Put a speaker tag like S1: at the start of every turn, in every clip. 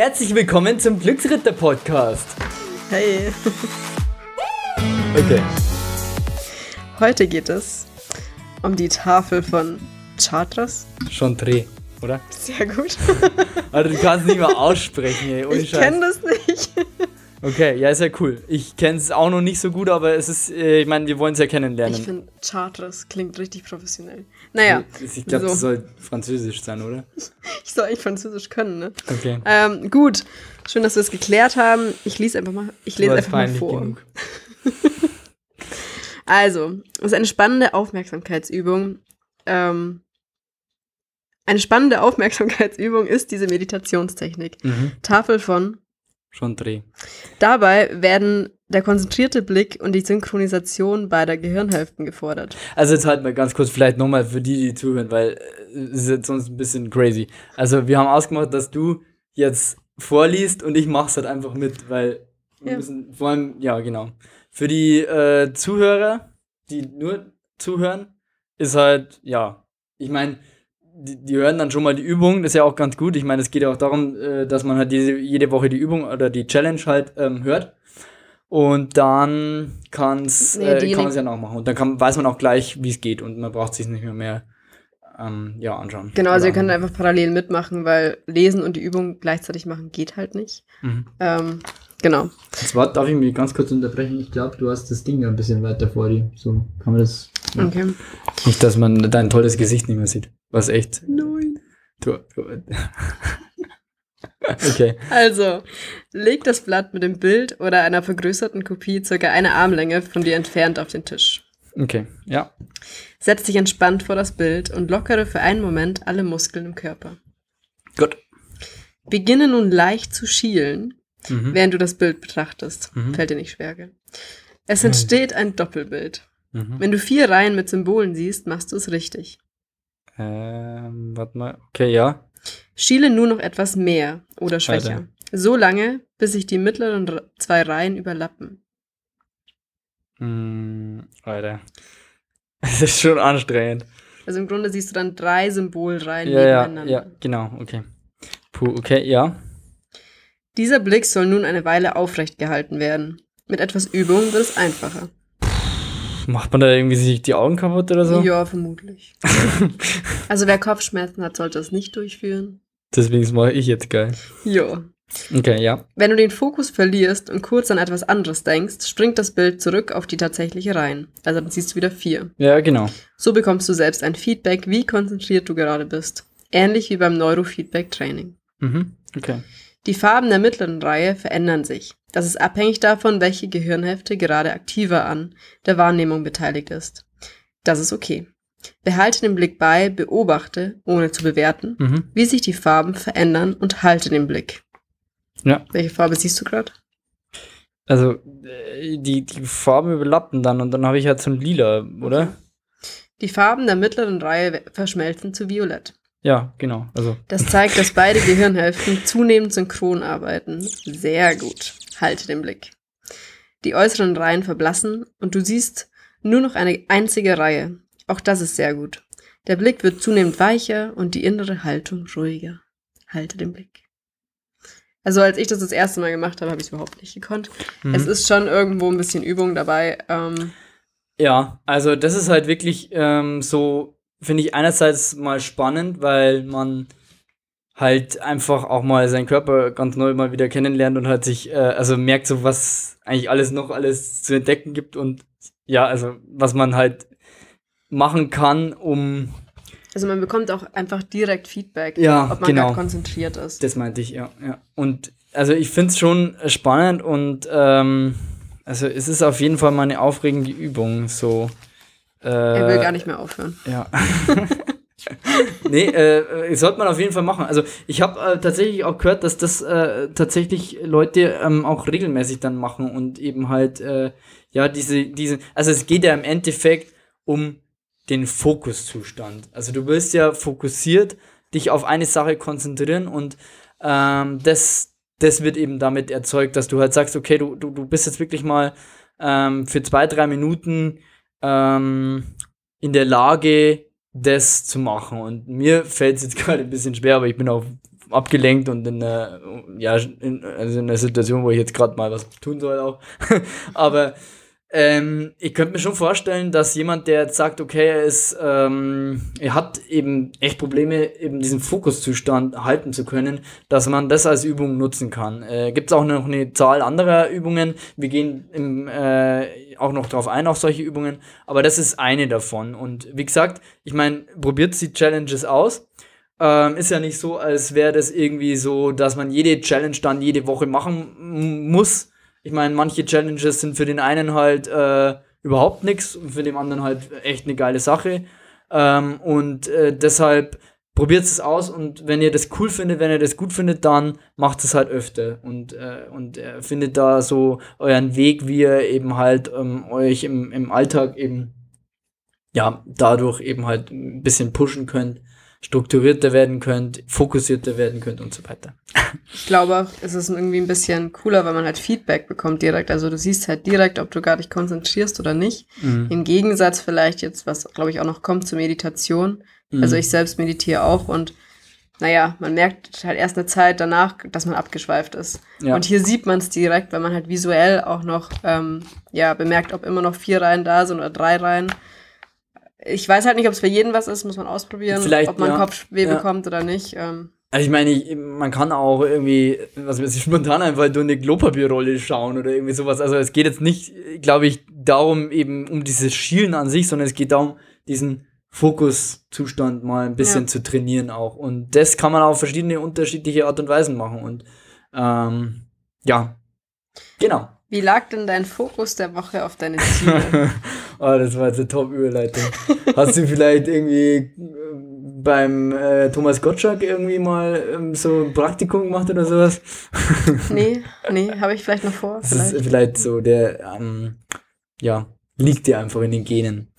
S1: herzlich willkommen zum Glücksritter Podcast.
S2: Hey.
S1: Okay.
S2: Heute geht es um die Tafel von Chartres.
S1: Schon Dreh, oder?
S2: Sehr gut.
S1: Also du kannst nicht mal aussprechen, ey. Ohne
S2: Ich kenne das nicht.
S1: Okay, ja, ist ja cool. Ich kenne es auch noch nicht so gut, aber es ist, äh, ich meine, wir wollen es ja kennenlernen.
S2: Ich finde, Chartres klingt richtig professionell. Naja,
S1: ich glaube,
S2: so.
S1: das soll französisch sein, oder?
S2: Ich soll eigentlich Französisch können, ne?
S1: Okay.
S2: Ähm, gut, schön, dass wir es geklärt haben. Ich lese einfach mal, ich lese einfach mal vor. Also, es ist eine spannende Aufmerksamkeitsübung. Ähm, eine spannende Aufmerksamkeitsübung ist diese Meditationstechnik.
S1: Mhm.
S2: Tafel von
S1: Schon Dreh.
S2: Dabei werden der konzentrierte Blick und die Synchronisation beider Gehirnhälften gefordert.
S1: Also jetzt halt mal ganz kurz, vielleicht nochmal für die, die zuhören, weil äh, es ist jetzt sonst ein bisschen crazy. Also wir haben ausgemacht, dass du jetzt vorliest und ich mach's halt einfach mit, weil wir
S2: Ja.
S1: müssen vor allem, ja genau. Für die äh, Zuhörer, die nur zuhören, ist halt, ja, ich meine, die, die hören dann schon mal die Übung, das ist ja auch ganz gut. Ich meine, es geht ja auch darum, äh, dass man halt diese, jede Woche die Übung oder die Challenge halt ähm, hört. Und dann kann's,
S2: Nee,
S1: äh, kann man es ja nachmachen. Und dann kann, weiß man auch gleich, wie es geht. Und man braucht sich nicht mehr mehr ähm, ja, anschauen.
S2: Genau, also ihr könnt einfach parallel mitmachen, weil lesen und die Übung gleichzeitig machen geht halt nicht.
S1: Mhm.
S2: Ähm, genau.
S1: Jetzt darf ich mich ganz kurz unterbrechen? Ich glaube, du hast das Ding ein bisschen weiter vor dir. So kann man das. Ja.
S2: Okay.
S1: Nicht, dass man dein tolles Gesicht nicht mehr sieht. Was echt.
S2: Nein.
S1: Du, du. okay.
S2: Also, leg das Blatt mit dem Bild oder einer vergrößerten Kopie circa eine Armlänge von dir entfernt auf den Tisch.
S1: Okay. Ja.
S2: Setz dich entspannt vor das Bild und lockere für einen Moment alle Muskeln im Körper.
S1: Gut.
S2: Beginne nun leicht zu schielen,
S1: Mhm.
S2: während du das Bild betrachtest.
S1: Mhm.
S2: Fällt dir nicht schwer, gell? Es entsteht ein Doppelbild.
S1: Mhm.
S2: Wenn du vier Reihen mit Symbolen siehst, machst du es richtig.
S1: Ähm, warte mal. Okay, ja.
S2: Schiele nur noch etwas mehr oder schwächer.
S1: Weiter.
S2: So lange, bis sich die mittleren zwei Reihen überlappen.
S1: Hm, Alter. Es ist schon anstrengend.
S2: Also im Grunde siehst du dann drei Symbolreihen
S1: Ja, ja,
S2: nebeneinander.
S1: ja, genau, okay. Puh, okay, ja.
S2: Dieser Blick soll nun eine Weile aufrecht gehalten werden. Mit etwas Übung wird es einfacher.
S1: Macht man da irgendwie sich die Augen kaputt oder so?
S2: Ja, vermutlich. also wer Kopfschmerzen hat, sollte es nicht durchführen.
S1: Deswegen mache ich jetzt geil.
S2: Ja.
S1: Okay, ja.
S2: Wenn du den Fokus verlierst und kurz an etwas anderes denkst, springt das Bild zurück auf die tatsächliche Reihen. Also dann siehst du wieder vier.
S1: Ja, genau.
S2: So bekommst du selbst ein Feedback, wie konzentriert du gerade bist. Ähnlich wie beim Neurofeedback-Training.
S1: Mhm. Okay.
S2: Die Farben der mittleren Reihe verändern sich. Das ist abhängig davon, welche Gehirnhälfte gerade aktiver an der Wahrnehmung beteiligt ist. Das ist okay. Behalte den Blick bei, beobachte, ohne zu bewerten,
S1: Mhm.
S2: wie sich die Farben verändern und halte den Blick.
S1: Ja.
S2: Welche Farbe siehst du gerade?
S1: Also, äh, die, die Farben überlappen dann und dann habe ich halt so ein Lila, oder?
S2: Die Farben der mittleren Reihe verschmelzen zu Violett.
S1: Ja, genau. Also,
S2: Das zeigt, dass beide Gehirnhälften zunehmend synchron arbeiten. Sehr gut. Halte den Blick. Die äußeren Reihen verblassen und du siehst nur noch eine einzige Reihe. Auch das ist sehr gut. Der Blick wird zunehmend weicher und die innere Haltung ruhiger. Halte den Blick. Also als ich das das erste Mal gemacht habe, habe ich es überhaupt nicht gekonnt.
S1: mhm.
S2: Es ist schon irgendwo ein bisschen Übung dabei. Ähm,
S1: Ja, also das ist halt wirklich ähm, so, finde ich einerseits mal spannend, weil man halt einfach auch mal seinen Körper ganz neu mal wieder kennenlernt und halt sich, äh, also merkt so, was eigentlich alles noch alles zu entdecken gibt und ja, also was man halt machen kann, um,
S2: also man bekommt auch einfach direkt Feedback,
S1: Ja,
S2: ob man
S1: genau.
S2: konzentriert ist.
S1: das meinte ich, ja, ja. Und also ich finde es schon spannend und ähm, also es ist auf jeden Fall mal eine aufregende Übung, so. Äh,
S2: Er will gar nicht mehr aufhören.
S1: Ja. nee, äh, äh, sollte man auf jeden Fall machen. Also ich habe äh, tatsächlich auch gehört, dass das äh, tatsächlich Leute ähm, auch regelmäßig dann machen und eben halt, äh, ja, diese, diese, also es geht ja im Endeffekt um den Fokuszustand. Also du willst ja fokussiert dich auf eine Sache konzentrieren und ähm, das, das wird eben damit erzeugt, dass du halt sagst, okay, du, du, du bist jetzt wirklich mal ähm, für zwei, drei Minuten ähm, in der Lage, das zu machen. Und mir fällt es jetzt gerade ein bisschen schwer, aber ich bin auch abgelenkt und in einer, ja, in, also in einer Situation, wo ich jetzt gerade mal was tun soll auch. Aber ähm, ich könnte mir schon vorstellen, dass jemand, der jetzt sagt, okay, er ist, ähm, er hat eben echt Probleme, eben diesen Fokuszustand halten zu können, dass man das als Übung nutzen kann. Äh, Gibt es auch noch eine Zahl anderer Übungen. Wir gehen im, äh, auch noch drauf ein, auf solche Übungen. Aber das ist eine davon. Und wie gesagt, ich meine, probiert die Challenges aus. Ähm, ist ja nicht so, als wäre das irgendwie so, dass man jede Challenge dann jede Woche machen muss ich meine, manche Challenges sind für den einen halt äh, überhaupt nichts und für den anderen halt echt eine geile Sache. Ähm, und äh, deshalb probiert es aus und wenn ihr das cool findet, wenn ihr das gut findet, dann macht es halt öfter und, äh, und äh, findet da so euren Weg, wie ihr eben halt ähm, euch im, im Alltag eben ja dadurch eben halt ein bisschen pushen könnt strukturierter werden könnt, fokussierter werden könnt und so weiter.
S2: Ich glaube auch, es ist irgendwie ein bisschen cooler, weil man halt Feedback bekommt direkt. Also du siehst halt direkt, ob du gar dich konzentrierst oder nicht. Mhm. Im Gegensatz vielleicht jetzt, was glaube ich auch noch kommt zur Meditation. Mhm. Also ich selbst meditiere auch und naja, man merkt halt erst eine Zeit danach, dass man abgeschweift ist. Ja. Und hier sieht man es direkt, weil man halt visuell auch noch ähm, ja, bemerkt, ob immer noch vier Reihen da sind oder drei Reihen. Ich weiß halt nicht, ob es für jeden was ist, muss man ausprobieren, Vielleicht, ob man ja, Kopfweh ja. bekommt oder nicht. Ähm.
S1: Also ich meine, ich, man kann auch irgendwie, was weiß ich, spontan einfach durch eine Klopapierrolle schauen oder irgendwie sowas. Also es geht jetzt nicht, glaube ich, darum eben um dieses Schielen an sich, sondern es geht darum, diesen Fokuszustand mal ein bisschen ja. zu trainieren auch. Und das kann man auf verschiedene unterschiedliche Art und Weisen machen. Und ähm, ja, genau.
S2: Wie lag denn dein Fokus der Woche auf deine Ziele?
S1: oh, das war jetzt eine Top-Überleitung. Hast du vielleicht irgendwie äh, beim äh, Thomas Gottschalk irgendwie mal ähm, so ein Praktikum gemacht oder sowas?
S2: nee, nee, habe ich vielleicht noch vor.
S1: Das vielleicht. ist vielleicht so, der, ähm, ja, liegt dir einfach in den Genen.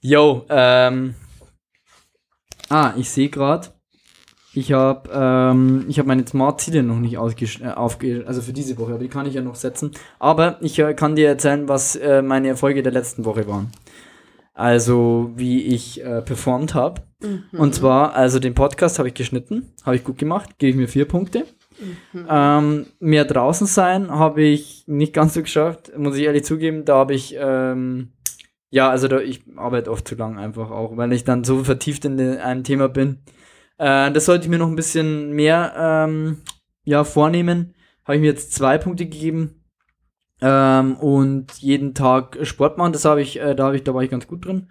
S1: Yo, ähm, ah, ich sehe gerade, ich habe ähm, ich hab meine Smart-Ziele noch nicht äh, aufge also für diese Woche, aber die kann ich ja noch setzen. Aber ich äh, kann dir erzählen, was äh, meine Erfolge der letzten Woche waren. Also, wie ich äh, performt habe. Mhm. Und zwar, also den Podcast habe ich geschnitten, habe ich gut gemacht, gebe ich mir vier Punkte. Mhm. Ähm, mehr draußen sein habe ich nicht ganz so geschafft, muss ich ehrlich zugeben. Da habe ich, ähm, ja, also da, ich arbeite oft zu lang einfach auch, weil ich dann so vertieft in einem Thema bin äh, das sollte ich mir noch ein bisschen mehr ähm, ja, vornehmen. Habe ich mir jetzt zwei Punkte gegeben. Ähm, und jeden Tag Sport machen, das habe ich, äh, da habe ich, da war ich ganz gut drin.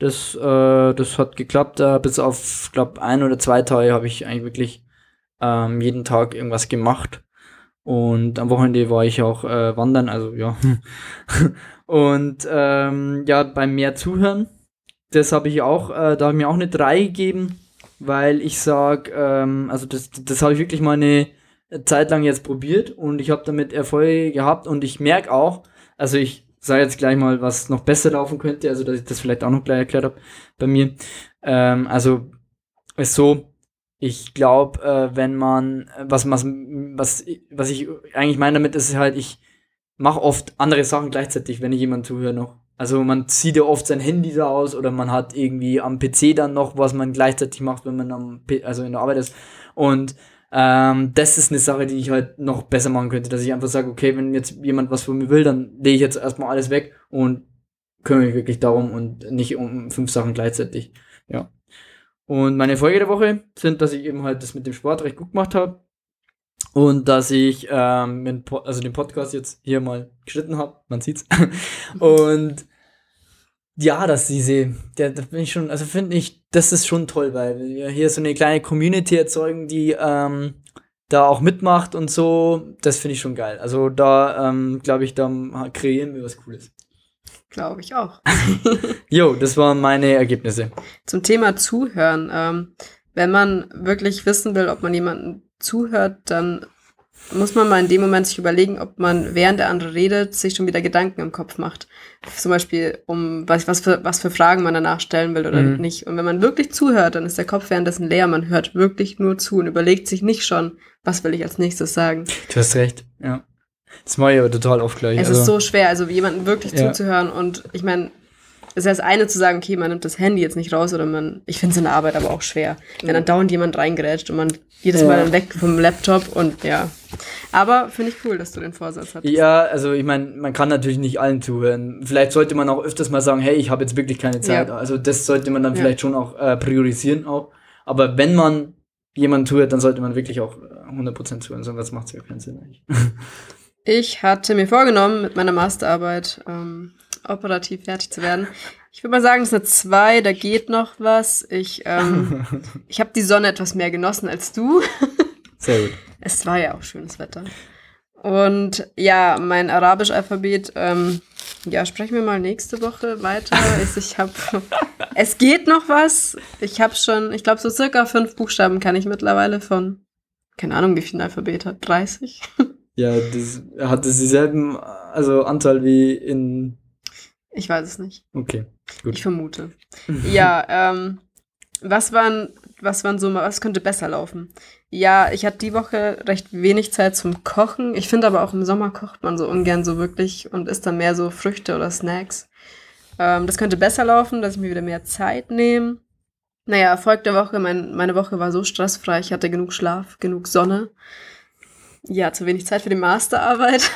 S1: Das, äh, das hat geklappt. Äh, bis auf, glaube ein oder zwei Tage habe ich eigentlich wirklich ähm, jeden Tag irgendwas gemacht. Und am Wochenende war ich auch äh, wandern, also ja. und ähm, ja, beim mehr Zuhören, das habe ich auch, äh, da habe ich mir auch eine 3 gegeben weil ich sag, ähm, also das, das habe ich wirklich mal eine Zeit lang jetzt probiert und ich habe damit Erfolge gehabt und ich merke auch, also ich sage jetzt gleich mal, was noch besser laufen könnte, also dass ich das vielleicht auch noch gleich erklärt habe bei mir. Ähm, also ist so, ich glaube, äh, wenn man, was, was, was, was ich eigentlich meine damit ist halt, ich mache oft andere Sachen gleichzeitig, wenn ich jemand zuhöre noch. Also man zieht ja oft sein Handy da aus oder man hat irgendwie am PC dann noch, was man gleichzeitig macht, wenn man am P also in der Arbeit ist. Und ähm, das ist eine Sache, die ich halt noch besser machen könnte, dass ich einfach sage, okay, wenn jetzt jemand was von mir will, dann lege ich jetzt erstmal alles weg und kümmere mich wirklich darum und nicht um fünf Sachen gleichzeitig. Ja. Und meine Folge der Woche sind, dass ich eben halt das mit dem Sport recht gut gemacht habe und dass ich ähm, also den Podcast jetzt hier mal geschnitten habe, man sieht's. und ja, dass diese, der, da bin ich schon, also finde ich, das ist schon toll, weil wir hier so eine kleine Community erzeugen, die ähm, da auch mitmacht und so, das finde ich schon geil. Also da, ähm, glaube ich, da kreieren wir was Cooles.
S2: Glaube ich auch.
S1: jo, das waren meine Ergebnisse.
S2: Zum Thema Zuhören. Ähm, wenn man wirklich wissen will, ob man jemanden zuhört, dann muss man mal in dem Moment sich überlegen, ob man während der andere redet, sich schon wieder Gedanken im Kopf macht. Zum Beispiel, um was, was, für, was für Fragen man danach stellen will oder mhm. nicht. Und wenn man wirklich zuhört, dann ist der Kopf währenddessen leer. Man hört wirklich nur zu und überlegt sich nicht schon, was will ich als nächstes sagen.
S1: Du hast recht, ja. Das mache ich aber total oft gleich.
S2: Es also, ist so schwer, also jemanden wirklich ja. zuzuhören. Und ich meine, das eine zu sagen, okay, man nimmt das Handy jetzt nicht raus oder man, ich finde es in der Arbeit aber auch schwer, wenn dann dauernd jemand reingerätscht und man jedes Mal dann weg vom Laptop und ja. Aber finde ich cool, dass du den Vorsatz hattest.
S1: Ja, also ich meine, man kann natürlich nicht allen zuhören. Vielleicht sollte man auch öfters mal sagen, hey, ich habe jetzt wirklich keine Zeit.
S2: Ja.
S1: Also das sollte man dann
S2: Ja.
S1: vielleicht schon auch äh, priorisieren auch. Aber wenn man jemanden zuhört, dann sollte man wirklich auch äh, 100% zuhören, sonst macht es ja keinen Sinn eigentlich.
S2: Ich hatte mir vorgenommen, mit meiner Masterarbeit ähm, operativ fertig zu werden. Ich würde mal sagen, es ist eine 2, da geht noch was. Ich, ähm, ich habe die Sonne etwas mehr genossen als du.
S1: Sehr gut.
S2: Es war ja auch schönes Wetter. Und ja, mein Arabisch-Alphabet, ähm, ja, sprechen wir mal nächste Woche weiter. Ich, ich habe, es geht noch was. Ich habe schon, ich glaube, so circa fünf Buchstaben kann ich mittlerweile von, keine Ahnung, wie viel Alphabet hat, 30?
S1: Ja, das hat es dieselben also Anteil wie in.
S2: Ich weiß es nicht.
S1: Okay, gut.
S2: Ich vermute. Ja, ähm, was waren, was waren so was könnte besser laufen? Ja, ich hatte die Woche recht wenig Zeit zum Kochen. Ich finde aber auch im Sommer kocht man so ungern so wirklich und isst dann mehr so Früchte oder Snacks. Ähm, das könnte besser laufen, dass ich mir wieder mehr Zeit nehme. Naja, Erfolg der Woche, mein, meine Woche war so stressfrei, ich hatte genug Schlaf, genug Sonne. Ja, zu wenig Zeit für die Masterarbeit.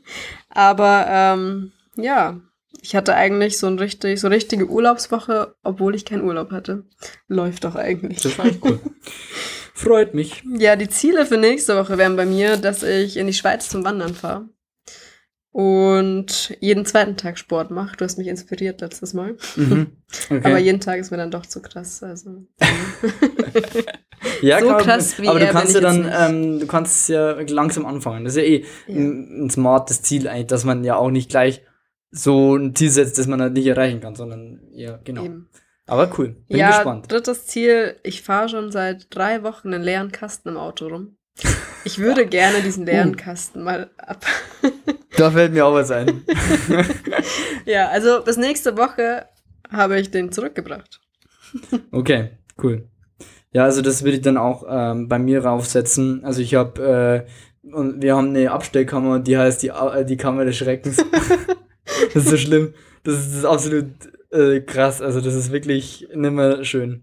S2: aber ähm, ja, ich hatte eigentlich so, ein richtig, so eine richtige Urlaubswoche, obwohl ich keinen Urlaub hatte. Läuft doch eigentlich.
S1: Das war echt cool. Freut mich.
S2: Ja, die Ziele für nächste Woche wären bei mir, dass ich in die Schweiz zum Wandern fahre. Und jeden zweiten Tag Sport mache. Du hast mich inspiriert letztes Mal.
S1: Mhm. Okay.
S2: Aber jeden Tag ist mir dann doch zu krass. Also.
S1: ja,
S2: so
S1: klar,
S2: krass wie
S1: aber du kannst ja dann, ähm, du kannst ja langsam anfangen. Das ist ja eh
S2: Ja.
S1: Ein, ein smartes Ziel eigentlich, dass man ja auch nicht gleich so ein Ziel setzt, das man halt nicht erreichen kann, sondern ja, genau.
S2: Eben.
S1: Aber cool. Bin
S2: ja,
S1: gespannt.
S2: drittes Ziel. Ich fahre schon seit drei Wochen einen leeren Kasten im Auto rum. Ich würde gerne diesen leeren
S1: Uh.
S2: Kasten mal ab.
S1: Da fällt mir auch was ein.
S2: ja, also bis nächste Woche habe ich den zurückgebracht.
S1: Okay, cool. Ja, also das würde ich dann auch ähm, bei mir raufsetzen. Also ich habe, äh, und wir haben eine Abstellkammer, die heißt die, äh, die Kammer des Schreckens. das ist so schlimm. Das ist, das ist absolut äh, krass. Also das ist wirklich nimmer schön.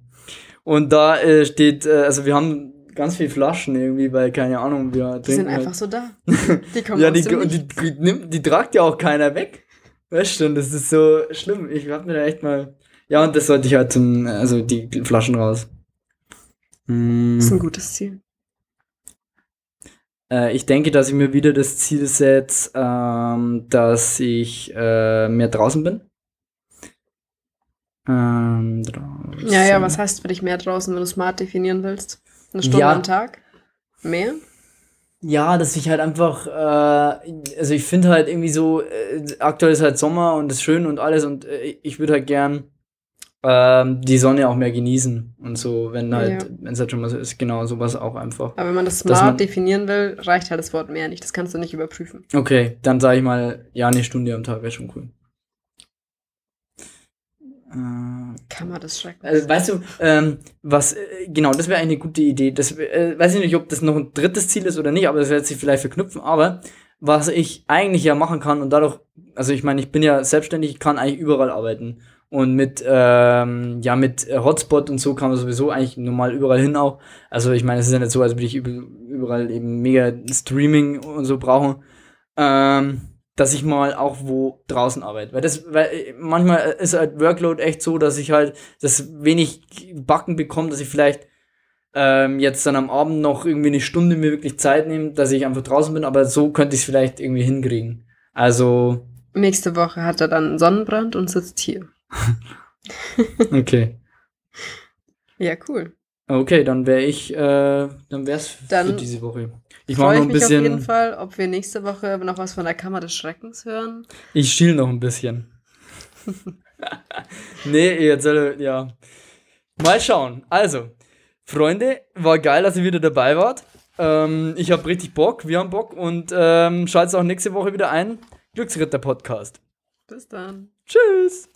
S1: Und da äh, steht, äh, also wir haben ganz viele Flaschen irgendwie, weil keine Ahnung, wir
S2: Die sind
S1: trinken
S2: einfach
S1: halt.
S2: so da. Die kommen
S1: Ja,
S2: aus
S1: die, die, die, nimmt- die tragt ja auch keiner weg. Weißt du, das ist so schlimm. Ich hab mir da echt mal. Ja, und das sollte ich halt zum, also die Flaschen raus. Hm,
S2: Das ist ein gutes Ziel.
S1: Äh, ich denke, dass ich mir wieder das Ziel setze, ähm, dass ich äh, mehr draußen bin. Ähm, draußen.
S2: Ja, ja, was heißt für dich mehr draußen, wenn du smart definieren willst? Eine Stunde
S1: Ja.
S2: am Tag? Mehr?
S1: Ja, dass ich halt einfach, äh, also ich finde halt irgendwie so, äh, aktuell ist halt Sommer und ist schön und alles und äh, ich würde halt gern ähm, die Sonne auch mehr genießen und so, wenn halt,
S2: Ja.
S1: wenn es halt schon mal so ist, genau, sowas auch einfach.
S2: Aber wenn man das smart
S1: man-
S2: definieren will, reicht halt das Wort mehr nicht. Das kannst du nicht überprüfen.
S1: Okay, dann sage ich mal, ja, eine Stunde am Tag wäre schon cool. Äh,
S2: Kammer des Schreckens.
S1: Also, weißt du, ähm, was, äh, genau, das wäre eine gute Idee. Das, äh, weiß ich nicht, ob das noch ein drittes Ziel ist oder nicht, aber das wird sich vielleicht verknüpfen. Aber was ich eigentlich ja machen kann und dadurch, also ich meine, ich bin ja selbstständig, ich kann eigentlich überall arbeiten. Und mit, ähm, ja, mit äh, Hotspot und so kann man sowieso eigentlich normal überall hin auch. Also ich meine, es ist ja nicht so, als würde ich üb- überall eben mega Streaming und so brauchen. Ähm, dass ich mal auch wo draußen arbeite. Weil das, weil äh, manchmal ist halt Workload echt so, dass ich halt das wenig Backen bekomme, dass ich vielleicht ähm, jetzt dann am Abend noch irgendwie eine Stunde mir wirklich Zeit nehme, dass ich einfach draußen bin, aber so könnte ich es vielleicht irgendwie hinkriegen. Also,
S2: Nächste Woche hat er dann Sonnenbrand und sitzt hier.
S1: okay.
S2: Ja, cool.
S1: Okay, dann wäre ich, äh, dann wäre es für diese Woche. Ich mache noch
S2: ich
S1: ein
S2: mich auf jeden
S1: bisschen,
S2: Fall, ob wir nächste Woche noch was von der Kammer des Schreckens hören.
S1: ich schiel noch ein bisschen. nee, jetzt soll, ja. Mal schauen. Also, Freunde, war geil, dass ihr wieder dabei wart. Ähm, ich habe richtig Bock, wir haben Bock und ähm, schaltet auch nächste Woche wieder ein. Glücksritter Podcast.
S2: Bis dann.
S1: Tschüss.